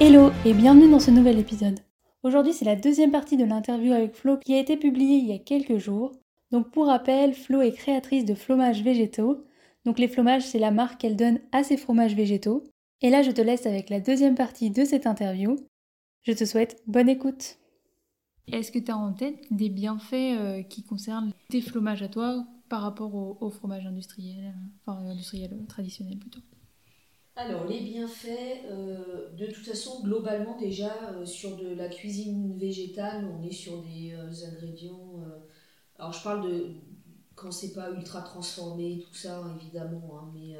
Hello et bienvenue dans ce nouvel épisode. Aujourd'hui c'est la deuxième partie de l'interview avec Flo qui a été publiée il y a quelques jours. Donc pour rappel, Flo est créatrice de fromages végétaux. Donc les fromages c'est la marque qu'elle donne à ses fromages végétaux. Et là je te laisse avec la deuxième partie de cette interview. Je te souhaite bonne écoute. Est-ce que tu as en tête des bienfaits euh, qui concernent tes fromages à toi par rapport au, fromage industriel, enfin industriel euh, traditionnel plutôt? Alors, les bienfaits, euh, de toute façon, globalement, déjà, sur de la cuisine végétale, on est sur des ingrédients. alors, je parle de quand c'est pas ultra transformé, tout ça, évidemment, hein, mais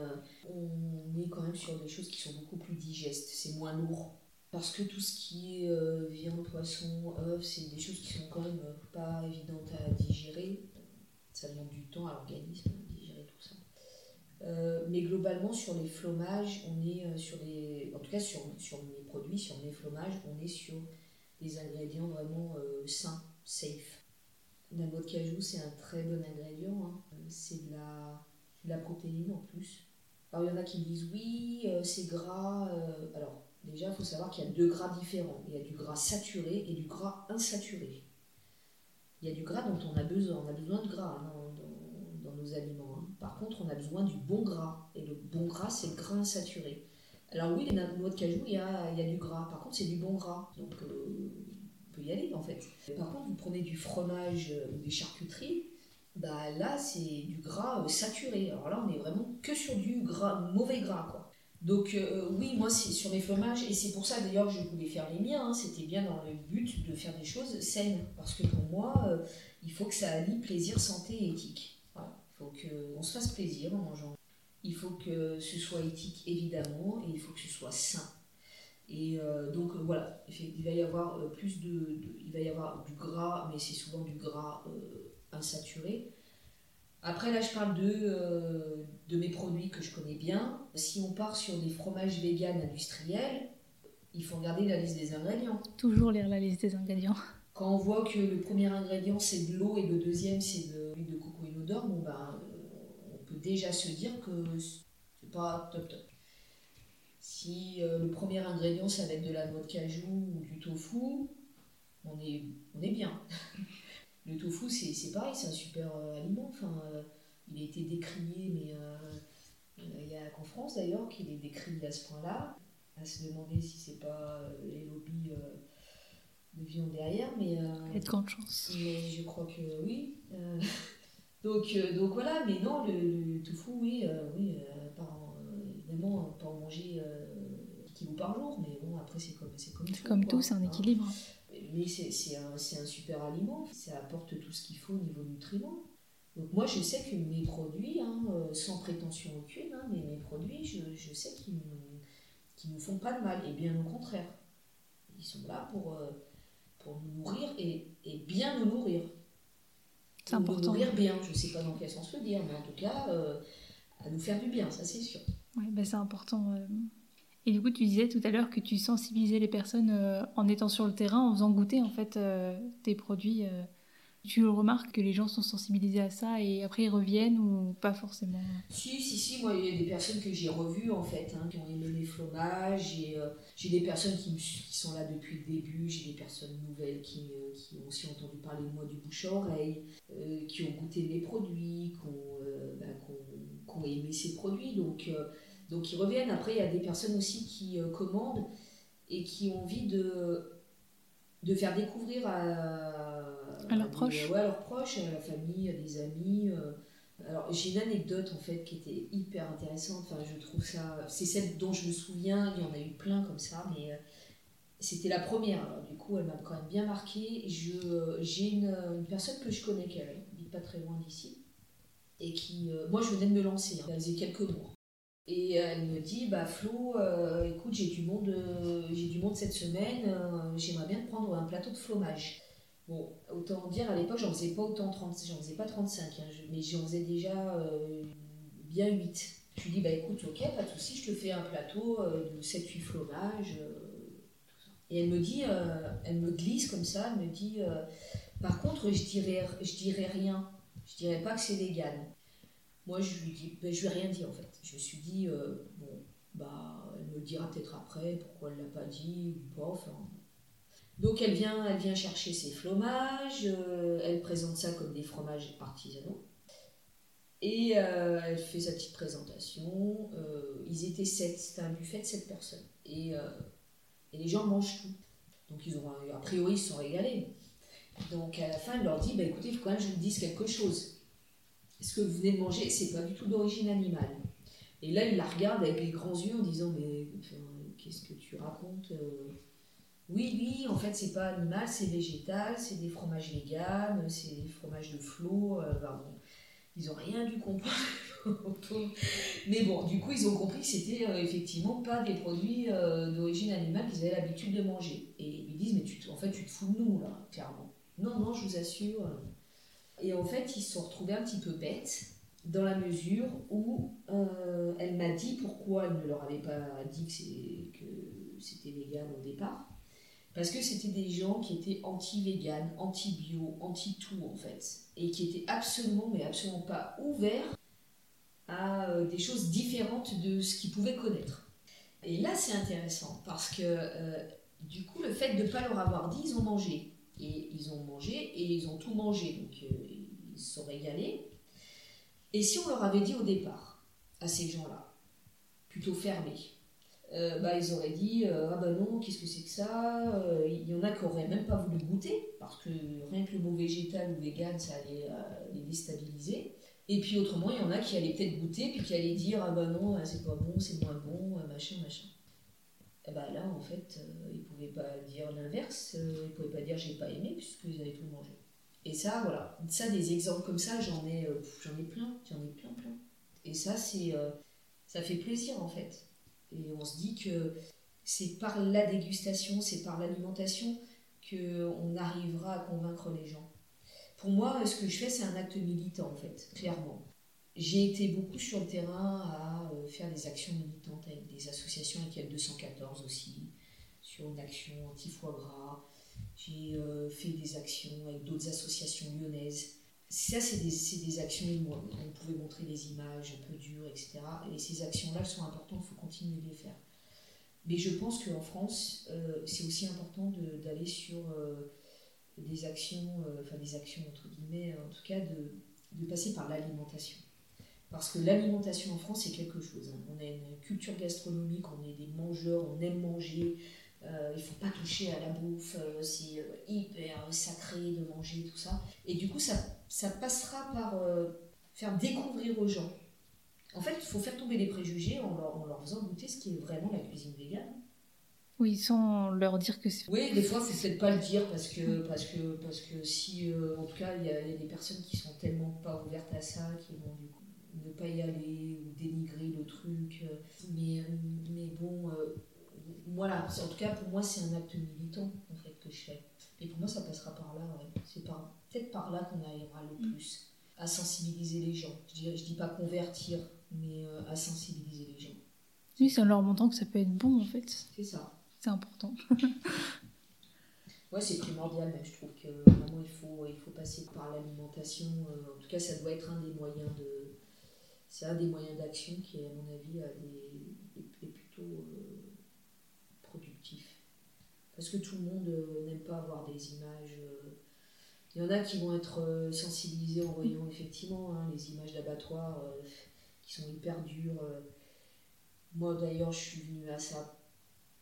on est quand même sur des choses qui sont beaucoup plus digestes, c'est moins lourd parce que tout ce qui est euh, viande, poisson, œufs, c'est des choses qui sont quand même pas évidentes à digérer. Ça demande du temps à l'organisme de digérer tout ça. Euh, mais globalement, sur les fromages, on est euh, sur les. En tout cas, sur, sur mes produits, sur mes fromages, on est sur des ingrédients vraiment sains, safe. La noix de cajou, c'est un très bon ingrédient. Hein. C'est de la, la protéine en plus. Alors, il y en a qui disent oui, c'est gras. alors, Déjà, il faut savoir qu'il y a deux gras différents. Il y a du gras saturé et du gras insaturé. Il y a du gras dont on a besoin. On a besoin de gras hein, dans, nos aliments. Par contre, on a besoin du bon gras. Et le bon gras, c'est le gras insaturé. Alors oui, les noix de cajou, il y a, y a du gras. Par contre, c'est du bon gras. Donc, euh, on peut y aller, en fait. Par contre, vous prenez du fromage euh, ou des charcuteries, bah là, c'est du gras euh, saturé. Alors là, on est vraiment que sur du gras, mauvais gras, quoi. Donc oui, moi c'est sur les fromages, et c'est pour ça d'ailleurs que je voulais faire les miens, hein. c'était bien dans le but de faire des choses saines, parce que pour moi, il faut que ça allie plaisir, santé et éthique. Il faut qu'on se fasse plaisir en mangeant. Il faut que ce soit éthique évidemment, et il faut que ce soit sain. Et euh, donc voilà, il va y avoir plus de, il va y avoir du gras, mais c'est souvent du gras insaturé. Après, là, je parle de, euh, de mes produits que je connais bien. Si on part sur des fromages véganes industriels, il faut regarder la liste des ingrédients. Toujours lire la liste des ingrédients. Quand on voit que le premier ingrédient c'est de l'eau et le deuxième c'est de l'huile de coco bon ben, on peut déjà se dire que c'est pas top top. Si euh, le premier ingrédient ça va être de la noix de cajou ou du tofu, on est, on est bien. Le tofu, c'est pareil, c'est un super euh, aliment. Enfin, euh, il a été décrié, mais il n'y a qu'en France d'ailleurs qu'il est décrié à ce point-là. À se demander si c'est pas les lobbies de viande derrière, mais. Et de grande chance. Mais je crois que oui. donc, donc voilà, mais non, le, tofu, oui, oui évidemment, pas en manger 10 kilos par jour, mais bon, après, c'est comme, comme tout. Comme tout, c'est un équilibre mais c'est un, un, super aliment, ça apporte tout ce qu'il faut au niveau nutriments. Donc moi je sais que mes produits, hein, euh, sans prétention aucune, hein, mais mes produits, je, je sais qu'ils ne nous font pas de mal, et bien au contraire. Ils sont là pour, euh, pour nous nourrir et, et bien nous nourrir. C'est important. Nous nourrir bien, je ne sais pas dans quel sens le dire, mais en tout cas, euh, à nous faire du bien, ça c'est sûr. Oui, ben c'est important. Et du coup, tu disais tout à l'heure que tu sensibilisais les personnes euh, en étant sur le terrain, en faisant goûter en fait euh, tes produits. Euh. Tu remarques que les gens sont sensibilisés à ça et après ils reviennent ou pas forcément? Si, si, si. Moi, il y a des personnes que j'ai revues en fait, hein, qui ont aimé les fromages. J'ai des personnes qui, sont là depuis le début. J'ai des personnes nouvelles qui, qui, ont aussi entendu parler de moi du bouche à oreille, qui ont goûté mes produits, qui ont, bah, aimé ces produits. Donc donc ils reviennent. Après, il y a des personnes aussi qui euh, commandent et qui ont envie de, de faire découvrir à, à leurs proches. à leurs proches, à la famille, à des amis. Euh. Alors j'ai une anecdote en fait qui était hyper intéressante. Enfin, je trouve ça. C'est celle dont je me souviens. Il y en a eu plein comme ça, mais euh, c'était la première. Alors, du coup, elle m'a quand même bien marqué. J'ai une, une, personne que je connais qui vit pas très loin d'ici et qui, moi, je venais de me lancer. Hein. Elle faisait quelques mois. Et elle me dit, bah Flo, écoute, j'ai du monde, j'ai du monde cette semaine, j'aimerais bien prendre un plateau de fromage. Bon, autant dire, à l'époque, j'en faisais pas autant 30, j'en faisais pas 35, hein, mais j'en faisais déjà bien 8. Je lui dis, bah écoute, ok, pas de souci, je te fais un plateau de 7-8 fromages. Et elle me dit, elle me glisse comme ça, elle me dit, par contre, je dirais, je dirais rien. Je dirais pas que c'est légal. Moi, je lui ben, je lui ai rien dit en fait. Je me suis dit, euh, bon, bah, elle me dira peut-être après pourquoi elle l'a pas dit ou pas. Enfin, donc elle vient, elle vient chercher ses fromages. Euh, elle présente ça comme des fromages artisanaux. Et euh, elle fait sa petite présentation. ils étaient sept, c'était un buffet de sept personnes. Et, et les gens mangent tout. Donc ils a priori, ils se sont régalés. Donc à la fin, elle leur dit bah, écoutez, il faut quand même que je vous dise quelque chose. Ce que vous venez de manger, c'est pas du tout d'origine animale. Et là, il la regarde avec les grands yeux en disant mais qu'est-ce que tu racontes euh? Oui, oui, en fait, c'est pas animal, c'est végétal, c'est des fromages véganes, c'est des fromages de flot. Euh, ils ont rien dû comprendre. Mais bon, du coup, ils ont compris que c'était euh, effectivement pas des produits d'origine animale qu'ils avaient l'habitude de manger. Et ils disent, mais tu, en fait, tu te fous de nous, là, clairement. Non, non, je vous assure. Et en fait, ils se sont retrouvés un petit peu bêtes dans la mesure où euh, elle m'a dit pourquoi elle ne leur avait pas dit que c'était vegan au départ. Parce que c'était des gens qui étaient anti-vegan, anti-bio, anti-tout en fait. Et qui étaient absolument, mais absolument pas ouverts à euh, des choses différentes de ce qu'ils pouvaient connaître. Et là, c'est intéressant parce que euh, du coup, le fait de ne pas leur avoir dit, ils ont mangé. Et ils ont mangé et ils ont tout mangé. Donc euh, ils se sont régalés. Et si on leur avait dit au départ, à ces gens-là, plutôt fermés, euh, bah, ils auraient dit euh, Ah bah non, qu'est-ce que c'est que ça Il y en a qui n'auraient même pas voulu goûter, parce que rien que le mot végétal ou vegan, ça allait les déstabiliser. Et puis autrement, il y en a qui allaient peut-être goûter, puis qui allaient dire Ah bah non, c'est pas bon, c'est moins bon, machin, machin. Et bah là, en fait, ils ne pouvaient pas dire l'inverse, ils ne pouvaient pas dire j'ai pas aimé, puisqu'ils avaient tout mangé. Et ça, voilà, ça, des exemples comme ça, j'en ai, j'en ai plein, j'en ai plein, plein. Et ça, ça fait plaisir, en fait. Et on se dit que c'est par la dégustation, c'est par l'alimentation qu'on arrivera à convaincre les gens. Pour moi, ce que je fais, c'est un acte militant, en fait, clairement. J'ai été beaucoup sur le terrain à faire des actions militantes avec des associations, avec l 214 aussi, sur une action anti-foie gras. J'ai euh, fait des actions avec d'autres associations lyonnaises. Ça, c'est des, actions où on pouvait montrer des images un peu dures, etc. Et ces actions-là, sont importantes, il faut continuer de les faire. Mais je pense qu'en France, euh, c'est aussi important d'aller sur euh, des actions, enfin des actions entre guillemets, en tout cas de passer par l'alimentation. Parce que l'alimentation en France, c'est quelque chose. Hein. On a une culture gastronomique, on est des mangeurs, on aime manger, euh, il ne faut pas toucher à la bouffe, euh, c'est euh, hyper sacré de manger, tout ça. Et du coup, ça, ça passera par faire découvrir aux gens. En fait, il faut faire tomber les préjugés en leur, en leur, faisant goûter ce qui est vraiment la cuisine végane. Oui, sans leur dire que c'est. Oui, des fois, faut peut-être pas le dire parce que, parce que, parce que si, en tout cas, il y, a des personnes qui sont tellement pas ouvertes à ça, qui vont du coup ne pas y aller ou dénigrer le truc. Mais, mais bon, voilà, en tout cas pour moi c'est un acte militant en fait que je fais. Et pour moi ça passera par là, c'est par, peut-être par là qu'on arrivera le mm. plus à sensibiliser les gens. Je dis, je dis pas convertir, mais euh, à sensibiliser les gens. Oui, c'est en leur montrant que ça peut être bon en fait. C'est ça. C'est important. ouais, c'est primordial même. Je trouve que vraiment il faut, il faut passer par l'alimentation. Euh, en tout cas, ça doit être un des moyens de. C'est un des moyens d'action qui, à mon avis, est, plutôt. Euh, productif. Parce que tout le monde euh, n'aime pas avoir des images. Euh, il y en a qui vont être euh, sensibilisés en voyant effectivement hein, les images d'abattoirs qui sont hyper dures. Moi d'ailleurs, je suis venue à ça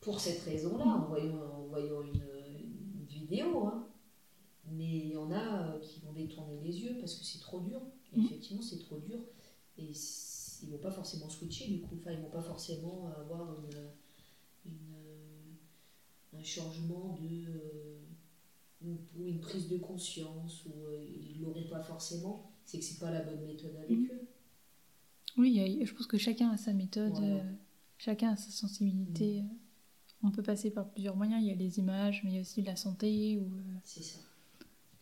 pour cette raison-là, en voyant, en voyant une, vidéo. Hein. Mais il y en a qui vont détourner les yeux parce que c'est trop dur. Mm. effectivement, c'est trop dur. Et ils ne vont pas forcément switcher du coup. Enfin, ils vont pas forcément avoir une, une un changement de euh, ou, une prise de conscience ou euh, ils l'auront pas forcément c'est que c'est pas la bonne méthode avec mm. eux Oui, je pense que chacun a sa méthode, chacun a sa sensibilité. Mm. On peut passer par plusieurs moyens. Il y a les images, mais il y a aussi la santé. Ou, C'est ça.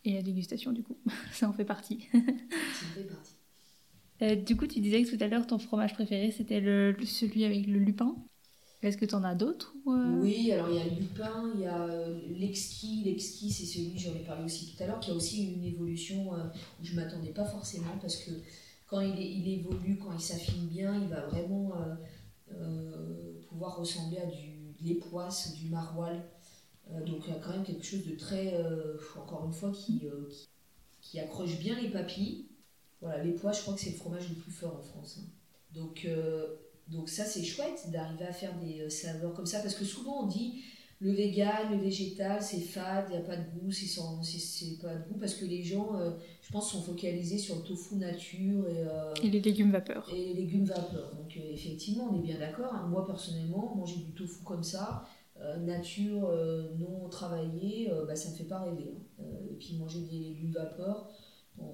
Et la dégustation, du coup. ça en fait partie. ça en fait partie. Euh, du coup, tu disais que tout à l'heure, ton fromage préféré, c'était le, celui avec le lupin. Est-ce que tu en as d'autres euh? Oui, alors il y a le lupin, il y a euh, l'exquis. L'exquis, c'est celui, j'en ai parlé aussi tout à l'heure, qui a aussi une évolution où je ne m'attendais pas forcément parce que quand il, évolue, quand il s'affine bien, il va vraiment pouvoir ressembler à du, de l'époisse, du maroilles. donc il y a quand même quelque chose de très, encore une fois, qui accroche bien les papilles voilà, les pois, je crois que c'est le fromage le plus fort en France. Hein. Donc, euh, donc ça, c'est chouette d'arriver à faire des euh, saveurs comme ça, parce que souvent on dit le vegan, le végétal, c'est fade, il n'y a pas de goût, c'est pas de goût, parce que les gens, euh, je pense, sont focalisés sur le tofu nature et, les légumes vapeur. Et les légumes vapeur. Donc effectivement, on est bien d'accord. Hein. Moi, personnellement, manger du tofu comme ça, nature non travaillée, bah, ça ne me fait pas rêver. Hein. et puis manger des légumes vapeur,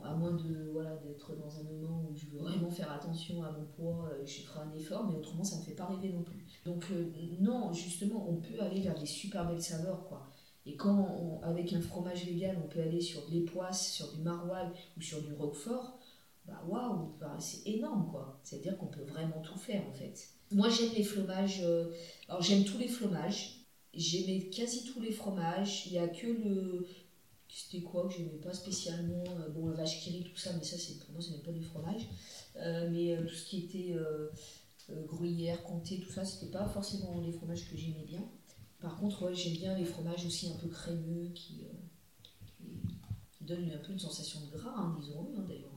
à moins de voilà d'être dans un moment où je veux vraiment faire attention à mon poids, euh, je ferai un effort, mais autrement ça ne me fait pas rêver non plus. Donc euh, non, justement, on peut aller vers des super belles saveurs quoi. Et quand avec un fromage vegan, on peut aller sur de l'époisse, sur du maroilles ou sur du roquefort, bah waouh, bah, c'est énorme quoi. C'est-à-dire qu'on peut vraiment tout faire en fait. Moi j'aime les fromages, euh, alors j'aime tous les fromages. J'aimais quasi tous les fromages. Il n'y a que le, c'était quoi que j'aimais pas spécialement euh, bon la vache qui rit tout ça mais ça c'est pour moi ce n'est pas du fromage. Euh, mais euh, tout ce qui était gruyère comté tout ça c'était pas forcément les fromages que j'aimais bien. Par contre j'aime bien les fromages aussi un peu crémeux qui, donnent un peu une sensation de gras hein, disons hein, d'ailleurs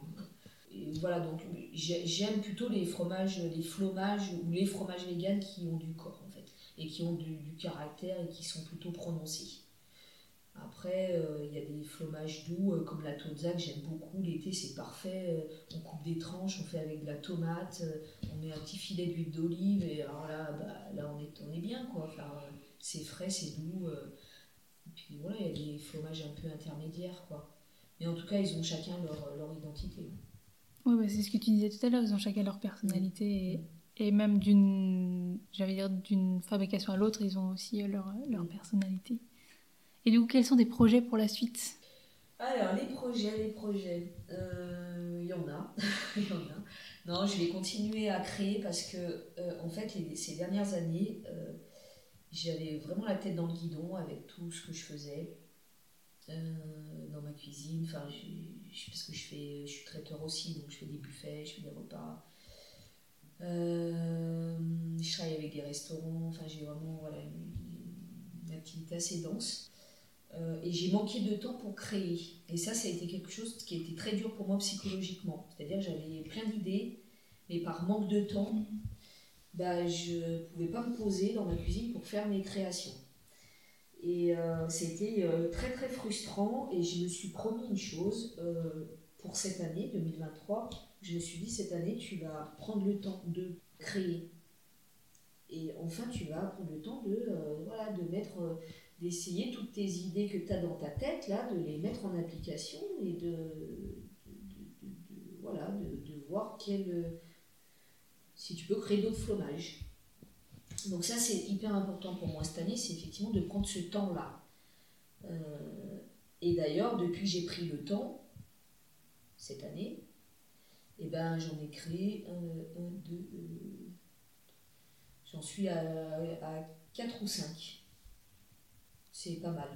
et voilà donc j'aime plutôt les fromages les fromages ou les fromages véganes qui ont du corps en fait et qui ont du caractère et qui sont plutôt prononcés après, euh, il y a des fromages doux euh, comme la tozza que j'aime beaucoup. L'été, c'est parfait. Euh, on coupe des tranches, on fait avec de la tomate, on met un petit filet d'huile d'olive et alors là, bah, là on, est, on est bien. quoi. c'est frais, c'est doux. et puis voilà, il y a des fromages un peu intermédiaires. quoi. Mais en tout cas, ils ont chacun leur, leur identité. Oui, bah, c'est ce que tu disais tout à l'heure, ils ont chacun leur personnalité. Et, même d'une, j'allais dire, d'une fabrication à l'autre, ils ont aussi leur, leur personnalité. Et du coup, quels sont des projets pour la suite? Alors, les projets, les projets, euh, il y en a. y en a. Non, je vais continuer à créer parce que, euh, en fait, ces dernières années, euh, j'avais vraiment la tête dans le guidon avec tout ce que je faisais dans ma cuisine. Enfin, parce que je, fais, je suis traiteur aussi, donc je fais des buffets, je fais des repas. je travaille avec des restaurants, enfin j'ai vraiment voilà, une, activité assez dense. Euh, et j'ai manqué de temps pour créer. Et ça, ça a été quelque chose qui a été très dur pour moi psychologiquement. C'est-à-dire j'avais plein d'idées, mais par manque de temps, bah, je ne pouvais pas me poser dans ma cuisine pour faire mes créations. Et euh, c'était euh, très très frustrant et je me suis promis une chose pour cette année 2023. Je me suis dit cette année tu vas prendre le temps de créer. Et enfin tu vas prendre le temps de, voilà, de mettre d'essayer toutes tes idées que tu as dans ta tête, là, de les mettre en application et de, voilà, de, voir quel, si tu peux créer d'autres fromages. Donc ça, c'est hyper important pour moi cette année, c'est effectivement de prendre ce temps-là. Euh, et d'ailleurs, depuis que j'ai pris le temps, cette année, eh ben, j'en ai créé un, deux, euh, j'en suis à, à 4 ou 5 c'est pas mal.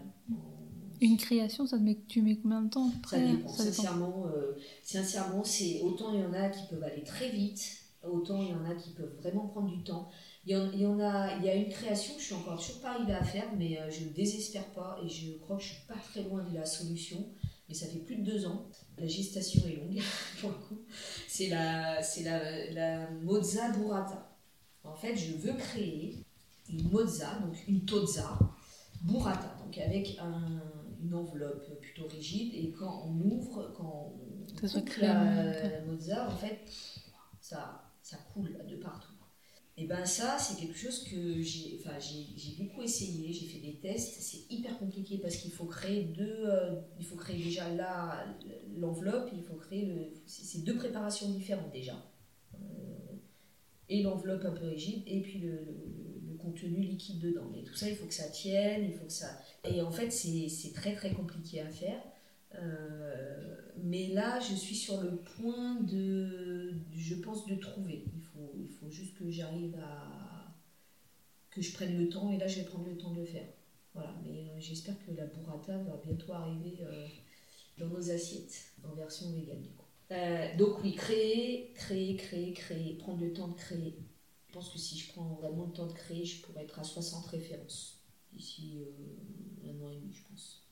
Une création, ça te met, tu mets combien de temps Ça dépend. sincèrement, euh, sincèrement c'est autant il y en a qui peuvent aller très vite, autant il y en a qui peuvent vraiment prendre du temps. Il y, en, il y en a, il y a une création, je suis encore toujours pas arrivée à faire, mais euh, je ne désespère pas et je crois que je suis pas très loin de la solution. Mais ça fait plus de deux ans. La gestation est longue, pour le coup. C'est la, c'est la, la mozza burrata. En fait, je veux créer une mozza, donc une tozza, burrata, donc avec une enveloppe plutôt rigide, et quand on ouvre, quand on coupe la, mozza, en fait, ça, ça coule de partout. Et ben ça, c'est quelque chose que j'ai, enfin, j'ai, beaucoup essayé, j'ai fait des tests, c'est hyper compliqué parce qu'il faut créer deux, euh, il faut créer déjà là l'enveloppe, il faut créer le, c'est deux préparations différentes déjà. Euh, et l'enveloppe un peu rigide, et puis le, contenu liquide dedans. Et tout ça, il faut que ça tienne, il faut ça... Et en fait, c'est très très compliqué à faire. Euh, mais là, je suis sur le point de, je pense, de trouver. Il faut, il faut juste que j'arrive à, que je prenne le temps, et là, je vais prendre le temps de le faire. Voilà, mais euh, j'espère que la burrata va bientôt arriver euh, dans nos assiettes, en version végane du coup. donc oui, créer, créer, créer, créer, prendre le temps de créer. Je pense que si je prends vraiment le temps de créer, je pourrais être à 60 références d'ici un an et demi, je pense.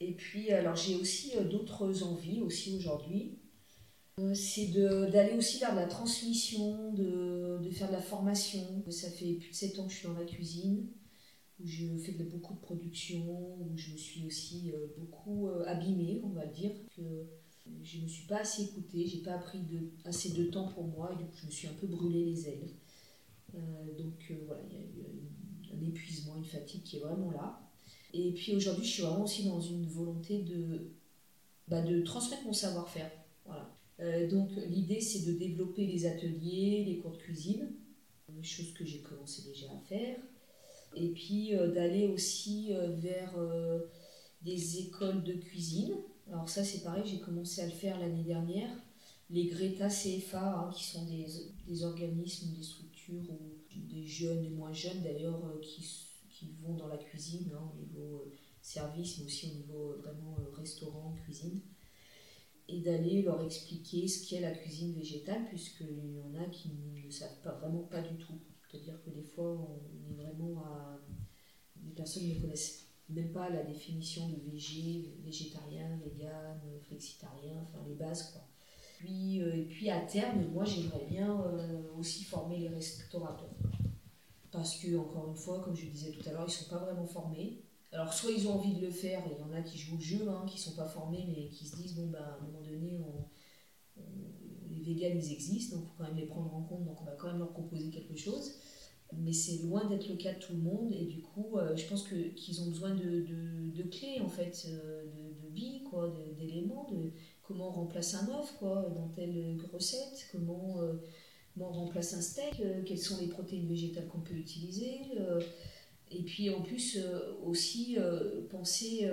Et puis, alors j'ai aussi euh, d'autres envies aussi aujourd'hui. Euh, c'est d'aller aussi vers la transmission, de, de, faire de la formation. Ça fait plus de 7 ans que je suis dans la cuisine, où je fais de, beaucoup de production, où je me suis aussi euh, beaucoup abîmée, on va dire. Je ne me suis pas assez écoutée, j'ai pas appris de, assez de temps pour moi, et coup je me suis un peu brûlé les ailes. donc voilà, il y a eu un épuisement, une fatigue qui est vraiment là. Et puis aujourd'hui, je suis vraiment aussi dans une volonté de, bah, de transmettre mon savoir-faire. Voilà. Euh, donc l'idée, c'est de développer les ateliers, les cours de cuisine, chose que j'ai commencé déjà à faire. Et puis euh, d'aller aussi euh, vers des écoles de cuisine. Alors ça, c'est pareil, j'ai commencé à le faire l'année dernière. Les Greta CFA, hein, qui sont des, des, organismes, des structures, ou des jeunes et moins jeunes d'ailleurs, qui qui vont dans la cuisine, hein, au niveau euh, service, mais aussi au niveau euh, vraiment euh, restaurant, cuisine, et d'aller leur expliquer ce qu'est la cuisine végétale, puisqu'il y en a qui ne savent pas, vraiment pas du tout. C'est-à-dire que des fois, on est vraiment à. Les personnes ne connaissent même pas la définition de végé, végétarien, vegan, flexitarien, enfin les bases quoi. Puis, et puis à terme, moi j'aimerais bien aussi former les restaurateurs parce que, encore une fois, comme je disais tout à l'heure, ils ne sont pas vraiment formés. Alors, soit ils ont envie de le faire, il y en a qui jouent le jeu, hein, qui ne sont pas formés, mais qui se disent, bon, bah, à un moment donné, les véganes, ils existent, donc il faut quand même les prendre en compte, donc on va quand même leur proposer quelque chose. Mais c'est loin d'être le cas de tout le monde, et du coup, euh, je pense que, qu'ils ont besoin de, de, clés, en fait, euh, de, de billes, quoi, d'éléments, de, comment on remplace un œuf, quoi, dans telle recette, comment... Euh, on remplace un steak, euh, quelles sont les protéines végétales qu'on peut utiliser. Et puis en plus aussi penser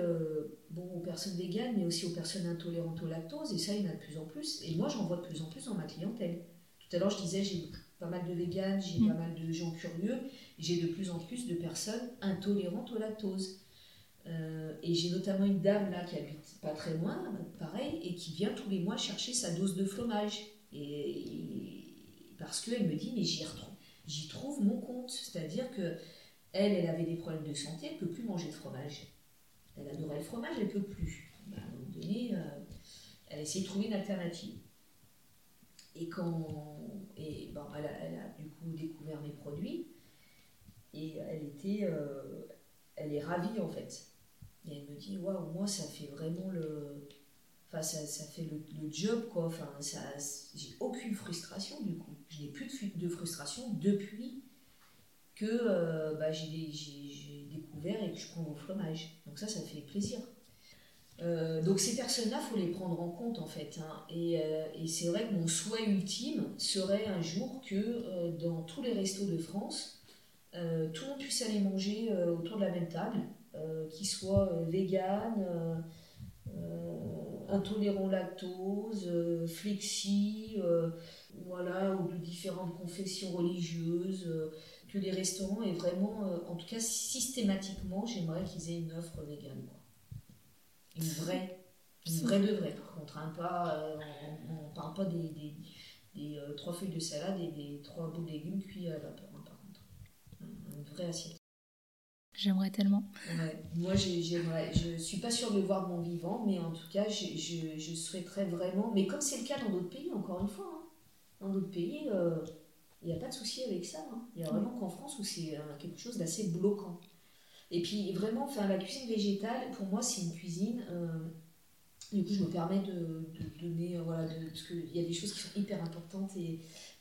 bon, aux personnes véganes, mais aussi aux personnes intolérantes au lactose, et ça il y en a de plus en plus. Et moi j'en vois de plus en plus dans ma clientèle. Tout à l'heure je disais j'ai pas mal de véganes, j'ai mm. pas mal de gens curieux, j'ai de plus en plus de personnes intolérantes au lactose. et j'ai notamment une dame là qui habite pas très loin, pareil, et qui vient tous les mois chercher sa dose de fromage. et parce qu'elle me dit, mais j'y retrouve, j'y trouve mon compte. C'est-à-dire que elle, elle avait des problèmes de santé, elle ne peut plus manger de fromage. Elle adorait le fromage, elle ne peut plus. Bah, à un moment donné, euh, elle a essayé de trouver une alternative. Et quand et bon, elle, a, du coup découvert mes produits et elle était, euh, elle est ravie en fait. Et elle me dit waouh, moi ça fait vraiment le, enfin ça, ça fait le, le, job quoi. Enfin ça, j'ai aucune frustration du coup je n'ai plus de, de, frustration depuis que euh, bah, j'ai découvert et que je prends mon fromage. Donc ça, ça fait plaisir. Euh, donc ces personnes-là, faut les prendre en compte en fait. Hein. Et, euh, et c'est vrai que mon souhait ultime serait un jour que dans tous les restos de France, tout le monde puisse aller manger autour de la même table, qu'ils soient vegan, intolérant lactose, flexi voilà, ou de différentes confessions religieuses, euh, que les restaurants aient vraiment, euh, en tout cas systématiquement, j'aimerais qu'ils aient une offre végane. Une vraie, une vraie de vraie par contre, hein, pas, euh, on ne parle pas des, des, des trois feuilles de salade et des trois bouts de légumes cuits à la vapeur, hein, par contre. Une vraie assiette. J'aimerais tellement. Moi, j'aimerais. Je suis pas sûre de le voir de mon vivant, mais en tout cas, je, je, je souhaiterais vraiment. Mais comme c'est le cas dans d'autres pays, encore une fois, hein, dans d'autres pays, euh, il n'y a pas de souci avec ça. Hein. Il n'y a vraiment qu'en France où c'est euh, quelque chose d'assez bloquant. Et puis vraiment, enfin, la cuisine végétale, pour moi, c'est une cuisine. Euh, du coup, je me permets de, donner, voilà, de, parce qu'il y a des choses qui sont hyper importantes et,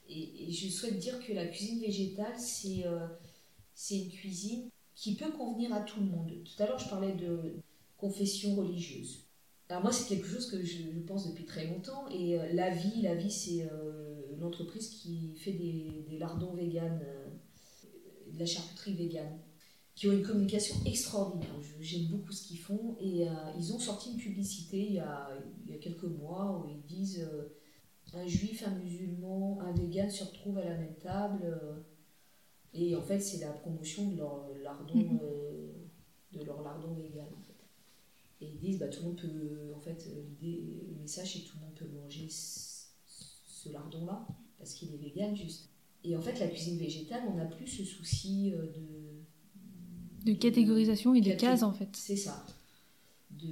et, je souhaite dire que la cuisine végétale, c'est c'est une cuisine qui peut convenir à tout le monde. Tout à l'heure, je parlais de confession religieuse. Alors moi, c'est quelque chose que je, pense depuis très longtemps. Et la vie, la vie, c'est l'entreprise qui fait des lardons véganes, de la charcuterie végane qui ont une communication extraordinaire. J'aime beaucoup ce qu'ils font. Et ils ont sorti une publicité il y a, il y a quelques mois où ils disent un juif, un musulman, un vegan se retrouvent à la même table. et en fait, c'est la promotion de leur lardon, mhm. de leur lardon vegan. Et ils disent, bah, tout le monde peut, en fait, l'idée, le message, c'est tout le monde peut manger ce, lardon-là, parce qu'il est vegan, juste. Et en fait, la cuisine végétale, on n'a plus ce souci euh, de... De catégorisation et de cases, en fait. C'est ça.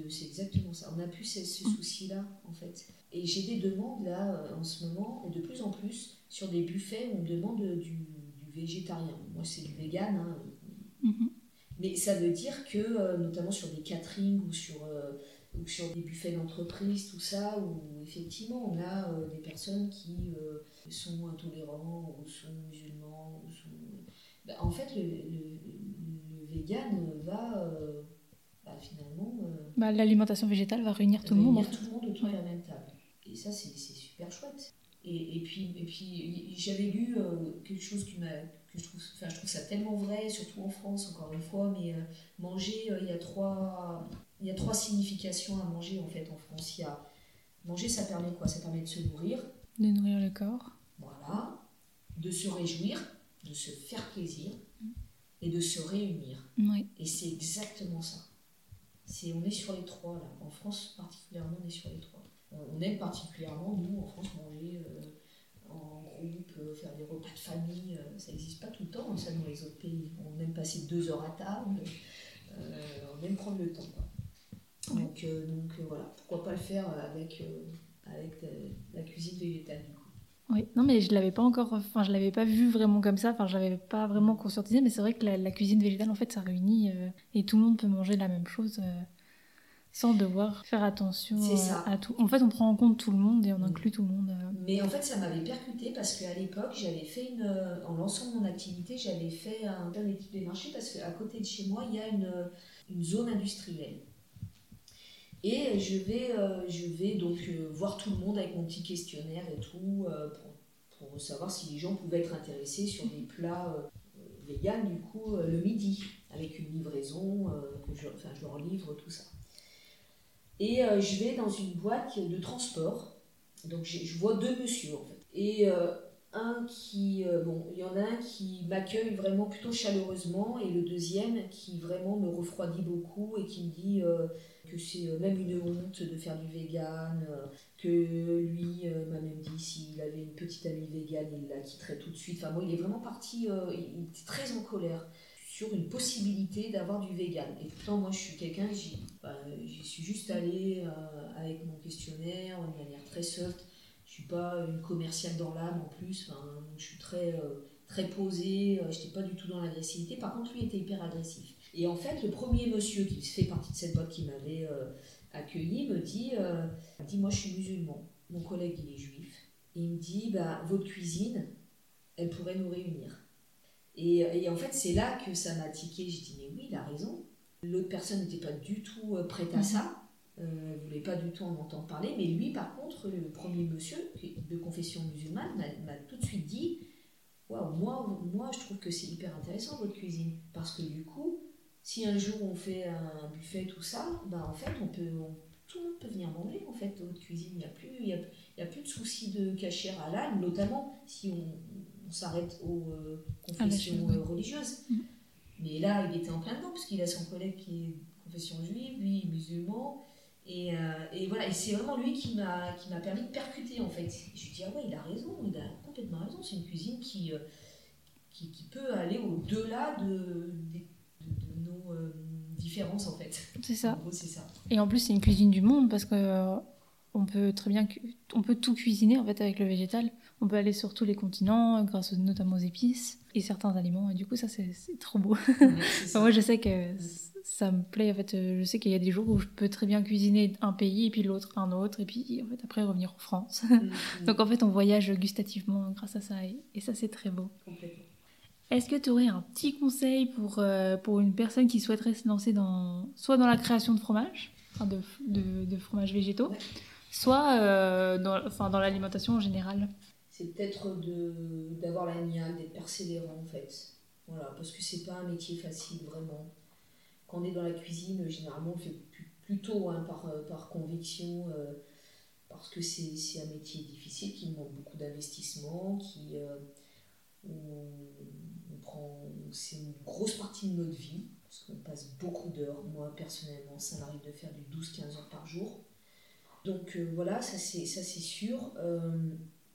C'est exactement ça. On n'a plus ce, ce souci-là, en fait. Et j'ai des demandes, là, euh, en ce moment, et de plus en plus, sur des buffets où on demande du, du végétarien. Moi, c'est du vegan, hein. Mm-hmm. Mais ça veut dire que, euh, notamment sur des caterings ou sur, euh, ou sur des buffets d'entreprise, tout ça, où effectivement on a euh, des personnes qui sont intolérants ou sont musulmans. Ou sont... Bah, en fait, le, le, vegan va bah, finalement. Bah, L'alimentation végétale va réunir tout le monde. Réunir tout le monde autour de la même table. Et ça, c'est super chouette. Et, et, puis, et puis j'avais lu quelque chose qui m'a je trouve, enfin, je trouve ça tellement vrai, surtout en France, encore une fois, mais euh, manger, euh, il, y a trois, il y a trois significations à manger en fait en France. Il y a manger, ça permet quoi? Ça permet de se nourrir. De nourrir le corps. Voilà. De se réjouir, de se faire plaisir et de se réunir. Oui. Et c'est exactement ça. C'est, on est sur les trois là. En France particulièrement, on est sur les trois. On aime particulièrement, nous, en France, manger. Euh, en groupe, euh, faire des repas de famille, euh, ça n'existe pas tout le temps, ça dans les autres pays. On aime passer deux heures à table, on aime prendre le temps. Donc, donc voilà, pourquoi pas le faire avec, avec la cuisine végétale du coup. Oui, non mais je l'avais pas encore, enfin je l'avais pas vu vraiment comme ça, enfin je l'avais pas vraiment conscientisé, mais c'est vrai que la, cuisine végétale en fait ça réunit et tout le monde peut manger la même chose sans devoir faire attention à tout. En fait, on prend en compte tout le monde et on inclut tout le monde. Euh. Mais en fait, ça m'avait percuté parce qu'à l'époque, j'avais fait une. Euh, en lançant mon activité, j'avais fait un équipe des marchés parce qu'à côté de chez moi, il y a une, une zone industrielle. Et je vais, euh, je vais donc voir tout le monde avec mon petit questionnaire et tout pour, pour, savoir si les gens pouvaient être intéressés sur des plats véganes du coup le midi avec une livraison que je, enfin, je leur livre tout ça. Et euh, je vais dans une boîte de transport. Donc je vois deux monsieur en fait. Et euh, un qui, euh, bon, il y en a un qui m'accueille vraiment plutôt chaleureusement et le deuxième qui vraiment me refroidit beaucoup et qui me dit que c'est même une honte de faire du vegan, que lui m'a même dit s'il avait une petite amie vegan, il la quitterait tout de suite. Enfin bon, il est vraiment parti, il était très en colère une possibilité d'avoir du vegan. Et pourtant, moi, je suis quelqu'un, j'y bah, suis juste allée euh, avec mon questionnaire, de manière très soft. Je suis pas une commerciale dans l'âme en plus, enfin, je suis très, euh, très posée, euh, je n'étais pas du tout dans l'agressivité. Par contre, lui était hyper agressif. Et en fait, le premier monsieur qui fait partie de cette boîte qui m'avait accueilli me dit, dit Moi, je suis musulman. Mon collègue, il est juif. Et il me dit bah, Votre cuisine, elle pourrait nous réunir. Et, en fait, c'est là que ça m'a tiqué. J'ai dit, mais oui, il a raison. L'autre personne n'était pas du tout euh, prête à mhm. ça. Euh, voulait pas du tout en entendre parler. Mais lui, par contre, le premier monsieur de confession musulmane m'a tout de suite dit Waouh, moi, moi, je trouve que c'est hyper intéressant votre cuisine. Parce que du coup, si un jour on fait un buffet, tout ça, bah en fait, on peut, tout le monde peut venir manger en fait votre cuisine. Il n'y a, plus, il y a, plus de soucis de cachère à l'âne, notamment si on, on s'arrête aux euh, confessions euh, religieuses. Mm. Mais là, il était en plein dedans, parce qu'il a son collègue qui est confession juive, lui musulman. Et, euh, et voilà, et c'est vraiment lui qui m'a permis de percuter en fait. je lui dis, ah ouais, il a raison, il a complètement raison. C'est une cuisine qui, qui, qui, peut aller au-delà de, de, nos différences en fait. C'est ça. En ça. Et en plus, c'est une cuisine du monde parce que on peut très bien, on peut tout cuisiner en fait avec le végétal. On peut aller sur tous les continents grâce notamment aux épices et certains aliments. Et du coup, ça, c'est trop beau. moi, je sais que ça me plaît. En fait, je sais qu'il y a des jours où je peux très bien cuisiner un pays et puis l'autre un autre. Et puis, en fait, après, revenir en France. Mm-hmm. Donc, en fait, on voyage gustativement grâce à ça. Et, ça, c'est très beau. Est-ce que tu aurais un petit conseil pour, euh, pour une personne qui souhaiterait se lancer dans, soit dans la création de fromage, enfin de, de, fromages végétaux, soit euh, dans, enfin, dans l'alimentation en général? C'est peut-être d'avoir la niaque, d'être persévérant en fait. Voilà, parce que c'est pas un métier facile vraiment. Quand on est dans la cuisine, généralement on fait plutôt hein, par, par conviction, euh, parce que c'est un métier difficile qui demande beaucoup d'investissement, qui euh, c'est une grosse partie de notre vie, parce qu'on passe beaucoup d'heures. Moi personnellement, ça m'arrive de faire du 12-15 heures par jour. Donc voilà, ça c'est sûr.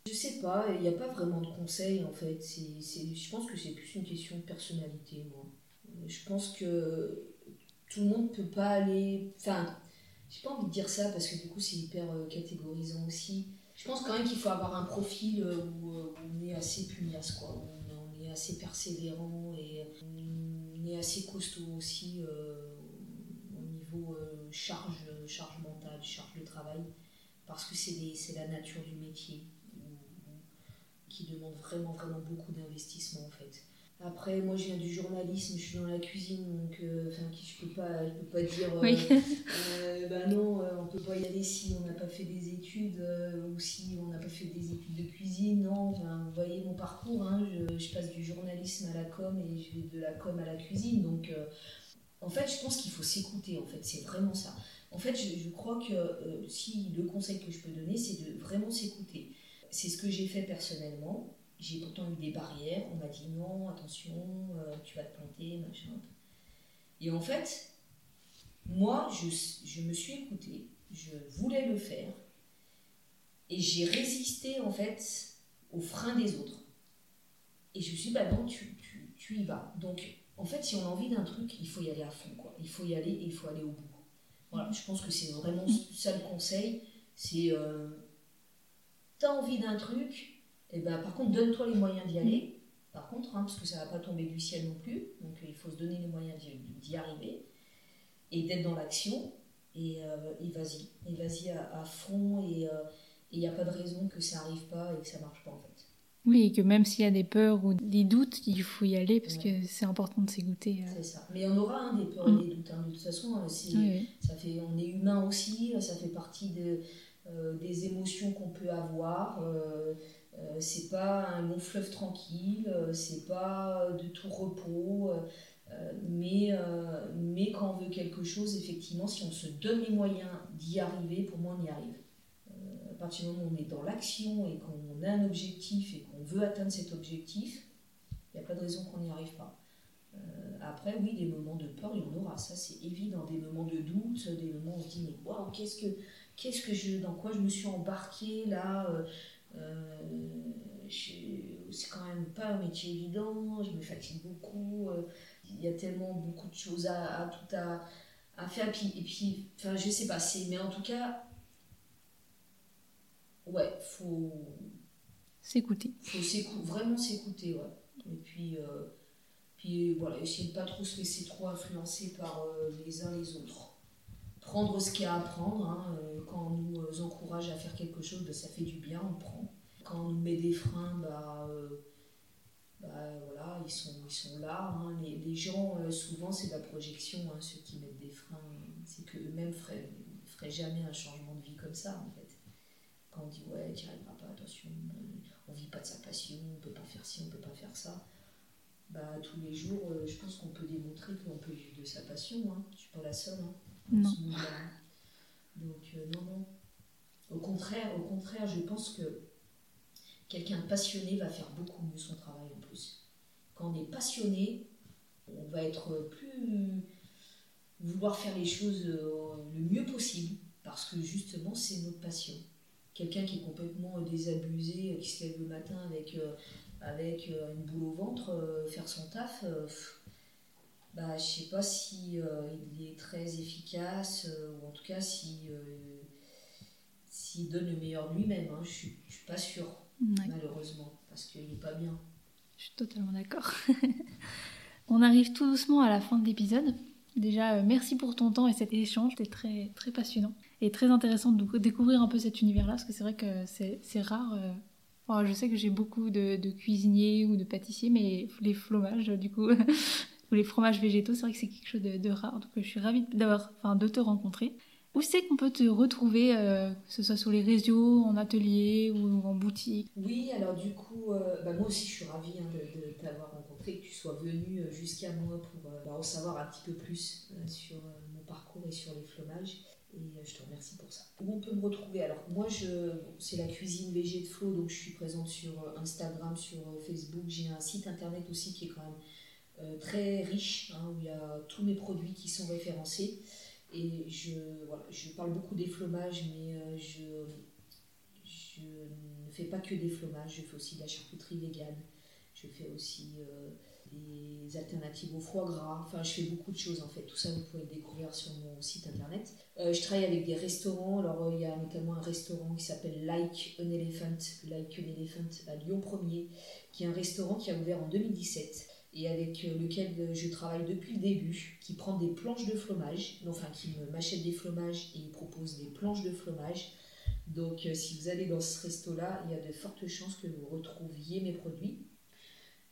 Je sais pas, il n'y a pas vraiment de conseils en fait. C'est, je pense que c'est plus une question de personnalité, moi. Je pense que tout le monde ne peut pas aller. Enfin, j'ai pas envie de dire ça parce que du coup c'est hyper euh, catégorisant aussi. Je pense quand même qu'il faut avoir un profil euh, où, euh, on est assez pugnace, quoi. Assez persévérant et on est assez costaud aussi au niveau charge, charge mentale, charge de travail. Parce que c'est la nature du métier qui demande vraiment, vraiment beaucoup d'investissement en fait. Après, moi je viens du journalisme, je suis dans la cuisine, donc euh, enfin, je ne peux, pas, je peux pas dire euh, euh, bah non, on ne peut pas y aller si on n'a pas fait des études ou si on n'a pas fait des études de cuisine. Non, enfin, vous voyez mon parcours, hein, je, je, passe du journalisme à la com et je vais de la com à la cuisine. Donc en fait, je pense qu'il faut s'écouter, en fait, c'est vraiment ça. En fait, je, je crois que si le conseil que je peux donner, c'est de vraiment s'écouter. C'est ce que j'ai fait personnellement. J'ai pourtant eu des barrières. On m'a dit non, attention, euh, tu vas te planter, machin. Et en fait, moi, je, je me suis écoutée. Je voulais le faire. Et j'ai résisté, en fait, aux freins des autres. Et je me suis dit, bah non, tu, tu, tu y vas. Donc, en fait, si on a envie d'un truc, il faut y aller à fond, quoi. Il faut y aller et il faut aller au bout. Voilà, je pense que c'est vraiment ça le conseil. C'est euh, tu as envie d'un truc, et eh ben, par contre, donne-toi les moyens d'y aller. Par contre, hein, parce que ça ne va pas tomber du ciel non plus. Donc, il faut se donner les moyens d'y arriver et d'être dans l'action. Et, euh, et vas-y. Et vas-y à, fond. Et euh, il n'y a pas de raison que ça n'arrive pas et que ça ne marche pas, en fait. Oui, et que même s'il y a des peurs ou des doutes, il faut y aller parce que c'est important de s'écouter. Euh. C'est ça. Mais on aura hein, des peurs et mm. des doutes. Hein. De toute façon, ça fait, on est humain aussi. Ça fait partie de euh, des émotions qu'on peut avoir. Euh, euh, c'est pas un long fleuve tranquille, c'est pas de tout repos. mais, mais quand on veut quelque chose, effectivement, si on se donne les moyens d'y arriver, pour moi, on y arrive. à partir du moment où on est dans l'action et qu'on a un objectif et qu'on veut atteindre cet objectif, il n'y a pas de raison qu'on n'y arrive pas. après, oui, des moments de peur, il y en aura, ça c'est évident. Des moments de doute, des moments où on se dit, mais waouh, qu'est-ce que qu'est-ce que je, dans quoi je me suis embarquée là euh, euh, c'est quand même pas un métier évident, je me fatigue beaucoup, euh, il y a tellement beaucoup de choses à, tout à, à, faire. Et puis, et puis, enfin, je sais pas, mais en tout cas, ouais, faut s'écouter. Faut vraiment s'écouter, ouais. Et puis, puis voilà, essayer de pas trop se laisser trop influencer par les uns les autres prendre ce qu'il y a à prendre. Hein, euh, quand on nous euh, encourage à faire quelque chose, ben, ça fait du bien, on prend. Quand on nous met des freins, bah, euh, bah voilà, ils sont, ils sont là. Hein. Les, gens, souvent, c'est la projection, hein, ceux qui mettent des freins. C'est qu'eux-mêmes ne feraient, feraient, jamais un changement de vie comme ça, en fait. Quand on dit, ouais, tu n'y arriveras pas, attention, on ne vit pas de sa passion, on ne peut pas faire ci, on ne peut pas faire ça. Bah, tous les jours, je pense qu'on peut démontrer qu'on peut vivre de sa passion. Hein. Je ne suis pas la seule. Non. Donc, euh, non, non. Au contraire, au contraire, je pense que quelqu'un passionné va faire beaucoup mieux son travail en plus. Quand on est passionné, on va être plus. vouloir faire les choses euh, le mieux possible, parce que justement, c'est notre passion. Quelqu'un qui est complètement désabusé, qui se lève le matin avec, euh, avec une boule au ventre, faire son taf bah, je ne sais pas si euh, il est très efficace euh, ou en tout cas si euh, s'il donne le meilleur de lui-même. Hein. Je ne suis, pas sûre, malheureusement, parce qu'il n'est pas bien. Je suis totalement d'accord. On arrive tout doucement à la fin de l'épisode. Déjà, merci pour ton temps et cet échange. C'était très, très passionnant et très intéressant de découvrir un peu cet univers-là, parce que c'est vrai que c'est rare. je sais que j'ai beaucoup de, de, cuisiniers ou de pâtissiers, mais les fromages, du coup, ou les fromages végétaux, c'est vrai que c'est quelque chose de, rare. Donc je suis ravie d'avoir, enfin, de te rencontrer. Où c'est qu'on peut te retrouver, euh, que ce soit sur les réseaux, en atelier ou en boutique? Oui, alors du coup, euh, bah, moi aussi je suis ravie hein, de, t'avoir rencontré, que tu sois venu euh, jusqu'à moi pour bah, en savoir un petit peu plus sur mon parcours et sur les fromages. Et je te remercie pour ça. Où on peut me retrouver? Alors moi, je, c'est la cuisine végé de Flo, donc je suis présente sur Instagram, sur Facebook. J'ai un site internet aussi qui est quand même très riche, hein, où il y a tous mes produits qui sont référencés. Et je, voilà, je parle beaucoup des fromages, mais euh, je, je ne fais pas que des fromages, je fais aussi de la charcuterie végane. Je fais aussi euh, des alternatives au foie gras. Enfin, je fais beaucoup de choses en fait. Tout ça, vous pouvez le découvrir sur mon site internet. Euh, je travaille avec des restaurants. Alors, il y a notamment un restaurant qui s'appelle Like an Elephant, Like an Elephant à Lyon 1er, qui est un restaurant qui a ouvert en 2017 et avec euh, lequel euh, je travaille depuis le début, qui prend des planches de fromage, enfin qui m'achète des fromages et il propose des planches de fromage. Donc euh, si vous allez dans ce resto-là, il y a de fortes chances que vous retrouviez mes produits.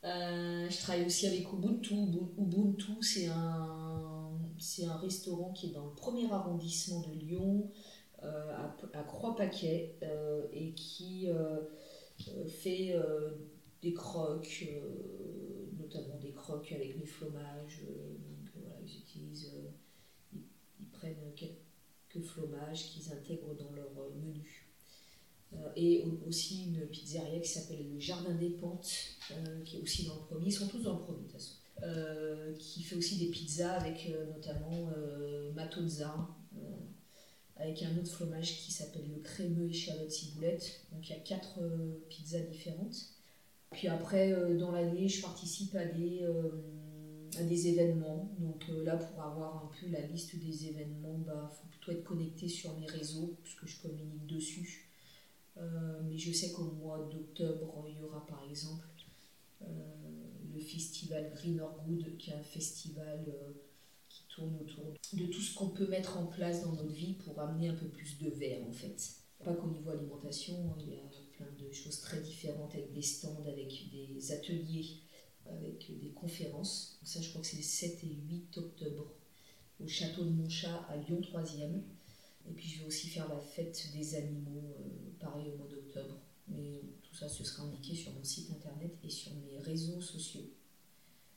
je travaille aussi avec Ubuntu. Ubuntu, c'est un, c'est un restaurant qui est dans le premier arrondissement de Lyon, à, à Croix-Paquet, et qui fait des croques notamment des croques avec des fromages. Euh, euh, ils utilisent, euh, ils, prennent quelques fromages qu'ils intègrent dans leur menu. et aussi une pizzeria qui s'appelle le Jardin des Pentes, qui est aussi dans le premier. Ils sont tous dans le premier de toute façon. qui fait aussi des pizzas avec notamment Matozza, avec un autre fromage qui s'appelle le crémeux échalote ciboulette. Donc il y a quatre pizzas différentes. Puis après, euh, dans l'année, je participe à des, euh, à des événements. Donc euh, là, pour avoir un peu la liste des événements, il bah, faut plutôt être connecté sur mes réseaux, puisque je communique dessus. mais je sais qu'au mois d'octobre, il y aura par exemple le festival Green Good, qui est un festival qui tourne autour de tout ce qu'on peut mettre en place dans notre vie pour amener un peu plus de verre en fait. Pas qu'au niveau alimentation, il y a plein de choses très différentes avec des stands, avec des ateliers, avec des conférences. ça, je crois que c'est le 7 et 8 octobre au château de Montchat à Lyon 3e. Et puis je vais aussi faire la fête des animaux, euh, pareil au mois d'octobre. Mais tout ça, ce sera indiqué sur mon site internet et sur mes réseaux sociaux.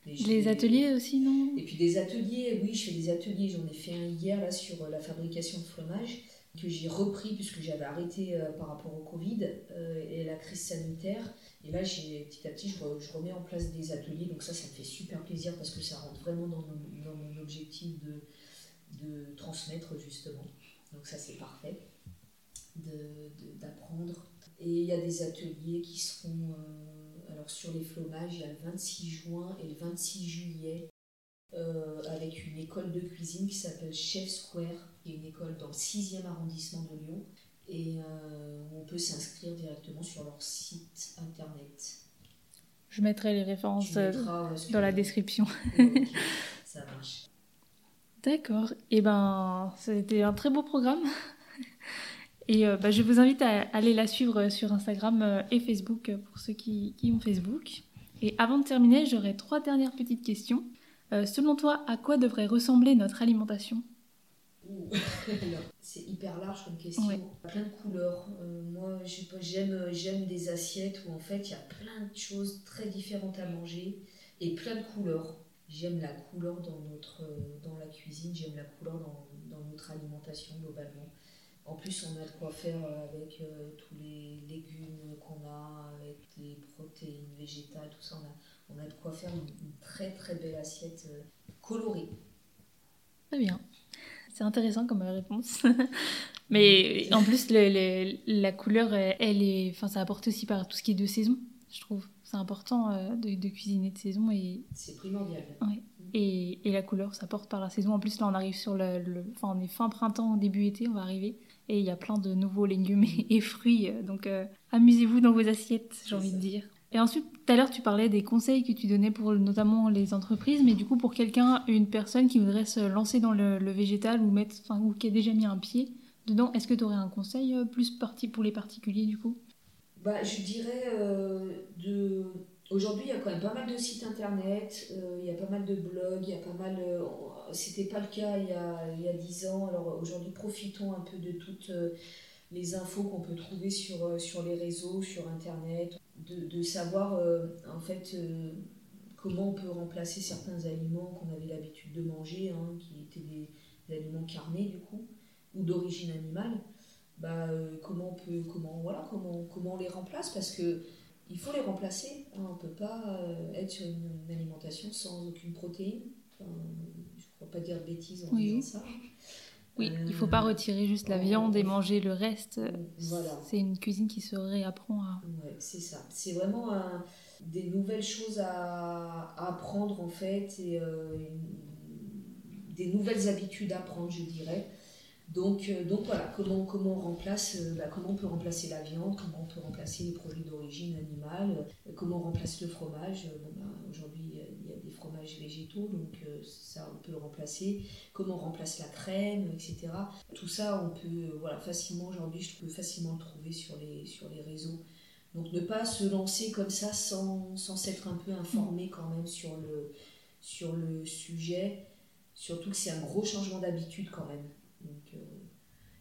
Les ateliers aussi, non? Et puis des ateliers, oui, je fais des ateliers. J'en ai fait un hier là sur la fabrication de fromage que j'ai repris puisque j'avais arrêté euh, par rapport au Covid euh, et la crise sanitaire. Et là, petit à petit, je, remets en place des ateliers. Donc ça, ça me fait super plaisir parce que ça rentre vraiment dans mon, objectif de, de transmettre justement. Donc ça, c'est parfait d'apprendre. et il y a des ateliers qui seront... Euh, alors sur les fromages, il y a le 26 juin et le 26 juillet avec une école de cuisine qui s'appelle Chef Square une école dans le 6e arrondissement de Lyon, et euh, on peut s'inscrire directement sur leur site internet. Je mettrai les références euh, dans la description. ça marche. D'accord. Et eh ben, c'était un très beau programme. Et euh, bah, je vous invite à aller la suivre sur Instagram et Facebook pour ceux qui, qui, ont Facebook. Et avant de terminer, j'aurais trois dernières petites questions. Selon toi, à quoi devrait ressembler notre alimentation? C'est hyper large comme question. Plein de couleurs. Euh, moi, j'aime, j'aime des assiettes où en fait il y a plein de choses très différentes à manger et plein de couleurs. J'aime la couleur dans, notre, dans la cuisine, j'aime la couleur dans, dans notre alimentation globalement. En plus, on a de quoi faire avec euh, tous les légumes qu'on a, avec les protéines végétales, tout ça. On a, on a de quoi faire une, très très belle assiette euh, colorée. Très bien. C'est intéressant comme réponse. Mais en plus, la couleur, elle est, enfin, ça apporte aussi par tout ce qui est de saison, je trouve. C'est important euh, de, cuisiner de saison et. C'est primordial. Et, et, la couleur, ça porte par la saison. En plus, là, on arrive sur le, enfin, on est fin printemps, début été, on va arriver. Et il y a plein de nouveaux légumes et, fruits. Donc, euh, amusez-vous dans vos assiettes, j'ai envie de dire. Et ensuite, tout à l'heure, tu parlais des conseils que tu donnais pour notamment les entreprises, mais du coup, pour quelqu'un, une personne qui voudrait se lancer dans le, végétal ou, mettre, enfin, ou qui a déjà mis un pied dedans, est-ce que tu aurais un conseil euh, plus parti pour les particuliers du coup? Bah, Je dirais euh, de Aujourd'hui, il y a quand même pas mal de sites internet, il y a pas mal de blogs, il y a pas mal. C'était pas le cas il y a, il y a 10 ans. Alors aujourd'hui, profitons un peu de toutes les infos qu'on peut trouver sur, sur les réseaux, sur internet, de, de savoir en fait comment on peut remplacer certains aliments qu'on avait l'habitude de manger, hein, qui étaient des, aliments carnés du coup, ou d'origine animale. Bah, euh, comment on peut comment voilà comment comment on les remplace parce que il faut les remplacer hein. on peut pas euh, être sur une, alimentation sans aucune protéine enfin, je ne crois pas dire de bêtises en disant ça oui, il faut pas retirer juste la viande et manger le reste. Voilà. C'est une cuisine qui se réapprend à. Ouais, c'est ça. C'est vraiment un, des nouvelles choses à, apprendre en fait et euh, des nouvelles habitudes à prendre, je dirais. Donc, euh, donc voilà, comment, comment, on remplace, euh, bah, comment on peut remplacer la viande, comment on peut remplacer les produits d'origine animale, comment on remplace le fromage. Bon, bah, Aujourd'hui, fromages végétaux, donc ça, on peut le remplacer. Comment on remplace la crème, etc. Tout ça, on peut voilà, facilement, aujourd'hui, je peux facilement le trouver sur les, sur les réseaux. Donc ne pas se lancer comme ça sans, s'être un peu informé quand même sur le, sur le sujet. Surtout que c'est un gros changement d'habitude quand même. Donc euh,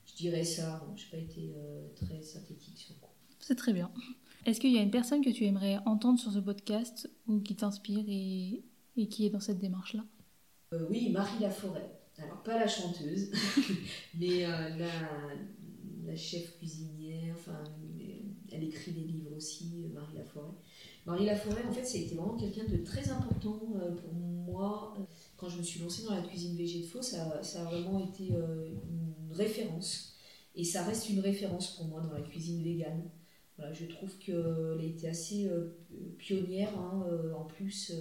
je dirais ça. je n'ai pas été euh, très synthétique sur le coup. C'est très bien. Est-ce qu'il y a une personne que tu aimerais entendre sur ce podcast ou qui t'inspire et, qui est dans cette démarche-là euh, Oui, Marie Laforêt. Alors pas la chanteuse, mais la, la chef cuisinière, enfin elle écrit des livres aussi, euh, Marie Laforêt. Marie Laforêt, en fait, ça a été vraiment quelqu'un de très important euh, pour moi. Quand je me suis lancée dans la cuisine végé de faux, ça, ça, a vraiment été euh, une référence. Et ça reste une référence pour moi dans la cuisine végane. Voilà, je trouve qu'elle a été assez pionnière, hein, en plus,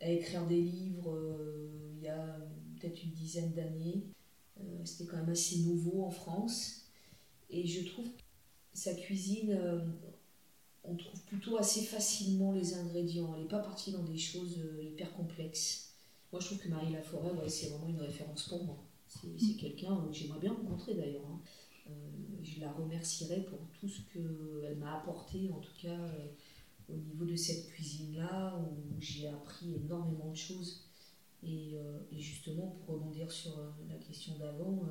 à écrire des livres il y a peut-être une dizaine d'années. C'était quand même assez nouveau en France. Et je trouve sa cuisine, euh, on trouve plutôt assez facilement les ingrédients. Elle n'est pas partie dans des choses euh, hyper complexes. Moi, je trouve que Marie Laforêt, ouais, c'est vraiment une référence pour moi. C'est mm. quelqu'un que j'aimerais bien rencontrer d'ailleurs. Hein. Euh, je la remercierai pour tout ce qu'elle m'a apporté, en tout cas au niveau de cette cuisine-là, où j'ai appris énormément de choses. Et, et, justement, pour rebondir sur la question d'avant,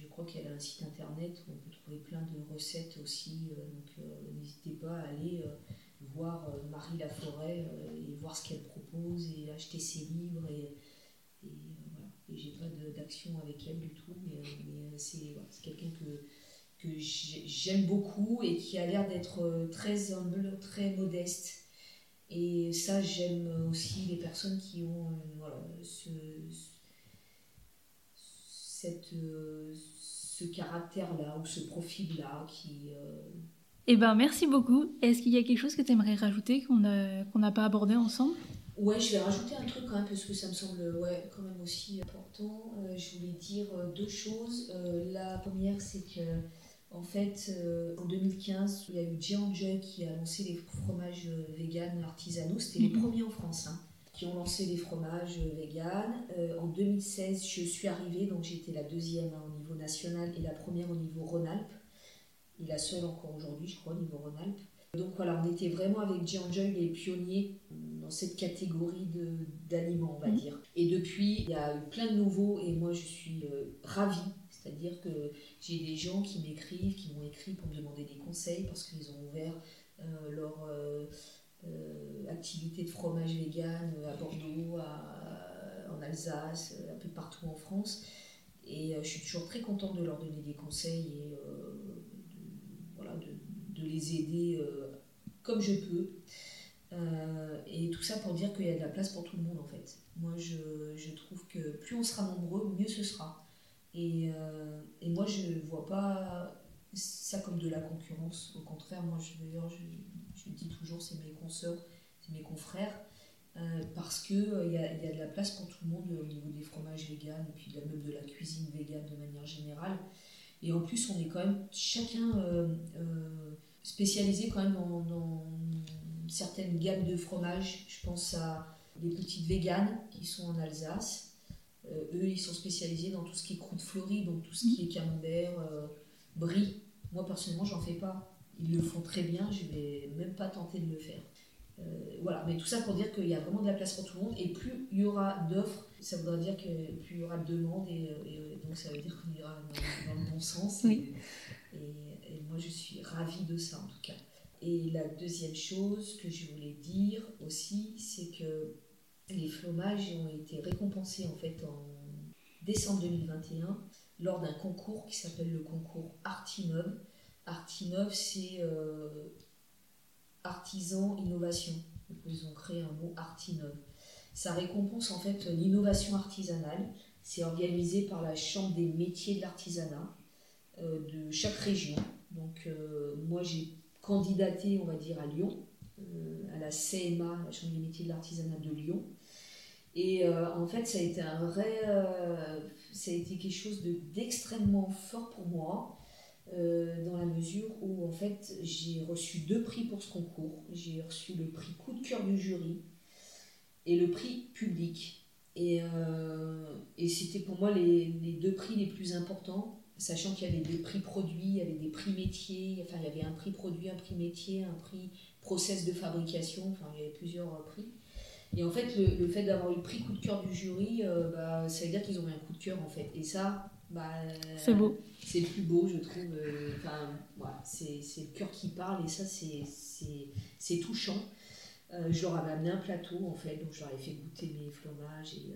je crois qu'elle a un site internet où on peut trouver plein de recettes aussi. Euh, donc euh, n'hésitez pas à aller euh, voir Marie Laforêt et voir ce qu'elle propose et acheter ses livres. Et, et voilà. Et j'ai pas d'action avec elle du tout, mais, c'est quelqu'un que, que j'aime beaucoup et qui a l'air d'être très humble, très modeste. Et ça, j'aime aussi les personnes qui ont voilà, ce cette, euh, ce caractère-là ou ce profil-là qui... Euh, eh ben, merci beaucoup. Est-ce qu'il y a quelque chose que tu aimerais rajouter qu'on n'a pas abordé ensemble? Ouais, je vais rajouter un truc quand même parce que ça me semble ouais, quand même aussi important. Euh, je voulais dire deux choses. la première, c'est que en fait, en 2015, il y a eu Giant Joy qui a lancé les fromages vegan artisanaux. C'était les mhm. premiers en France. Hein qui ont lancé les fromages vegan. Euh, en 2016, je suis arrivée, donc j'étais la deuxième hein, au niveau national et la première au niveau Rhône-Alpes. Et la seule encore aujourd'hui, je crois, au niveau Rhône-Alpes. Donc voilà, on était vraiment avec Joy les pionniers dans cette catégorie d'aliments, on va mmh. dire. Et depuis, il y a eu plein de nouveaux et moi je suis euh, ravie. C'est-à-dire que j'ai des gens qui m'écrivent, qui m'ont écrit pour me demander des conseils parce qu'ils ont ouvert euh, leur euh, activités de fromage vegan à Bordeaux, en Alsace, un peu partout en France. Et euh, je suis toujours très contente de leur donner des conseils et euh, de, voilà, de, les aider comme je peux. et tout ça pour dire qu'il y a de la place pour tout le monde en fait. Moi je trouve que plus on sera nombreux, mieux ce sera. Et, et moi je ne vois pas ça comme de la concurrence. Au contraire, moi je, je, je dis toujours, c'est mes consoeurs, c'est mes confrères, euh, parce qu'il il euh, y, a, y, a de la place pour tout le monde au niveau des fromages véganes et puis même de la cuisine végane de manière générale. Et en plus, on est quand même chacun euh, spécialisé quand même dans, certaines gammes de fromages. Je pense à des petites véganes qui sont en Alsace. Eux, ils sont spécialisés dans tout ce qui est croûte fleurie, donc tout ce qui est camembert, brie. Moi, personnellement, j'en fais pas ils le font très bien, je vais même pas tenter de le faire. voilà, mais tout ça pour dire qu'il y a vraiment de la place pour tout le monde et plus il y aura d'offres, ça voudra dire que plus il y aura de demandes et, donc ça veut dire qu'on ira dans, le bon sens. Et, et, moi je suis ravie de ça en tout cas. Et la deuxième chose que je voulais dire aussi, c'est que les fromages ont été récompensés en fait en décembre 2021 lors d'un concours qui s'appelle le concours Artinov. Artinov, c'est euh, artisan innovation. ils ont créé un mot Artinov. Ça récompense en fait l'innovation artisanale. C'est organisé par la Chambre des métiers de l'artisanat euh, de chaque région. Donc euh, moi j'ai candidaté, on va dire, à Lyon, à la CMA, la Chambre des métiers de l'artisanat de Lyon. Et euh, en fait, ça a été un vrai, euh, ça a été quelque chose d'extrêmement fort pour moi, euh, dans la mesure où en fait j'ai reçu deux prix pour ce concours. J'ai reçu le prix coup de cœur du jury et le prix public. Et, et c'était pour moi les, les, deux prix les plus importants, sachant qu'il y avait des prix produits, il y avait des prix métiers, enfin il y avait un prix produit, un prix métier, un prix process de fabrication, enfin il y avait plusieurs prix. Et en fait, le, fait d'avoir eu le prix coup de cœur du jury, euh, bah, ça veut dire qu'ils ont eu un coup de cœur en fait. Et ça, bah, c'est beau. C'est le plus beau, je trouve. Euh, enfin, voilà, c'est le cœur qui parle et ça, c'est touchant. Euh, je leur avais amené un plateau en fait, donc je leur ai fait goûter mes fromages et,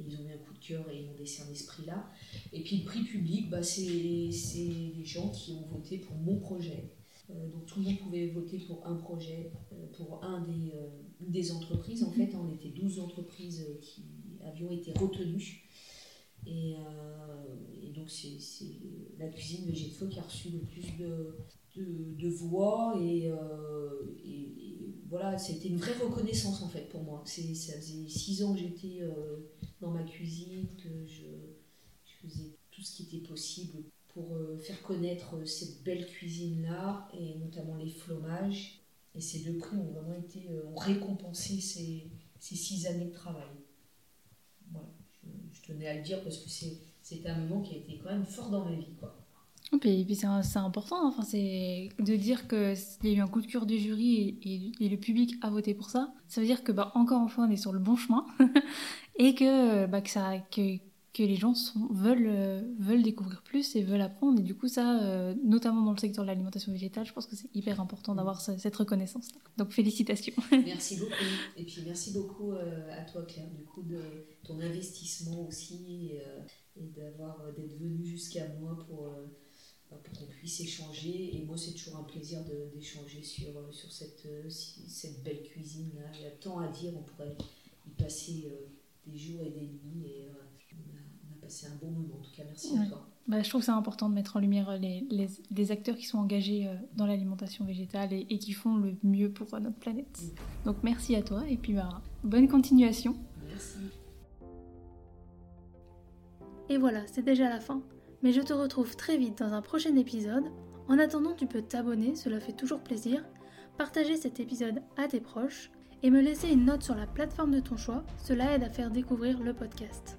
ils ont eu un coup de cœur et ils m'ont décerné ce prix-là. Et puis le prix public, bah, c'est les gens qui ont voté pour mon projet. Donc tout le monde pouvait voter pour un projet, pour un des des entreprises. En fait, on était 12 entreprises qui avions été retenues. Et, euh, donc, c'est la cuisine végétaux qui a reçu le plus de, de, voix. Et, euh, et, voilà, c'était une vraie reconnaissance en fait pour moi. Ça faisait six ans que j'étais euh, dans ma cuisine, que je, je, faisais tout ce qui était possible pour faire connaître cette belle cuisine-là, et notamment les fromages. Et ces deux prix ont vraiment été, euh, ont récompensé ces, ces six années de travail. Voilà, je, tenais à le dire parce que c'est un moment qui a été quand même fort dans ma vie. Quoi. Et puis, c'est important, enfin, c'est de dire qu'il y a eu un coup de cœur du jury et, le public a voté pour ça. Ça veut dire que, bah, encore une fois, on est sur le bon chemin et que, bah, ça, que, que les gens veulent, euh, veulent découvrir plus et veulent apprendre. Et du coup, ça, euh, notamment dans le secteur de l'alimentation végétale, je pense que c'est hyper important d'avoir cette reconnaissance. Donc félicitations. Merci beaucoup. Et puis merci beaucoup euh, à toi, Claire, du coup, de ton investissement aussi et, d'avoir d'être venue jusqu'à moi pour, pour qu'on puisse échanger. Et moi, c'est toujours un plaisir d'échanger sur, sur cette, cette belle cuisine-là. Il y a tant à dire, on pourrait y passer des jours et des nuits. Et, c'est un bon moment. En tout cas, merci à toi. Bah, je trouve que c'est important de mettre en lumière les, les, les acteurs qui sont engagés euh, dans l'alimentation végétale et, et, qui font le mieux pour euh, notre planète. Donc merci à toi et puis bah, bonne continuation. Merci. Et voilà, c'est déjà la fin. Mais je te retrouve très vite dans un prochain épisode. En attendant, tu peux t'abonner, cela fait toujours plaisir, partager cet épisode à tes proches et me laisser une note sur la plateforme de ton choix, cela aide à faire découvrir le podcast.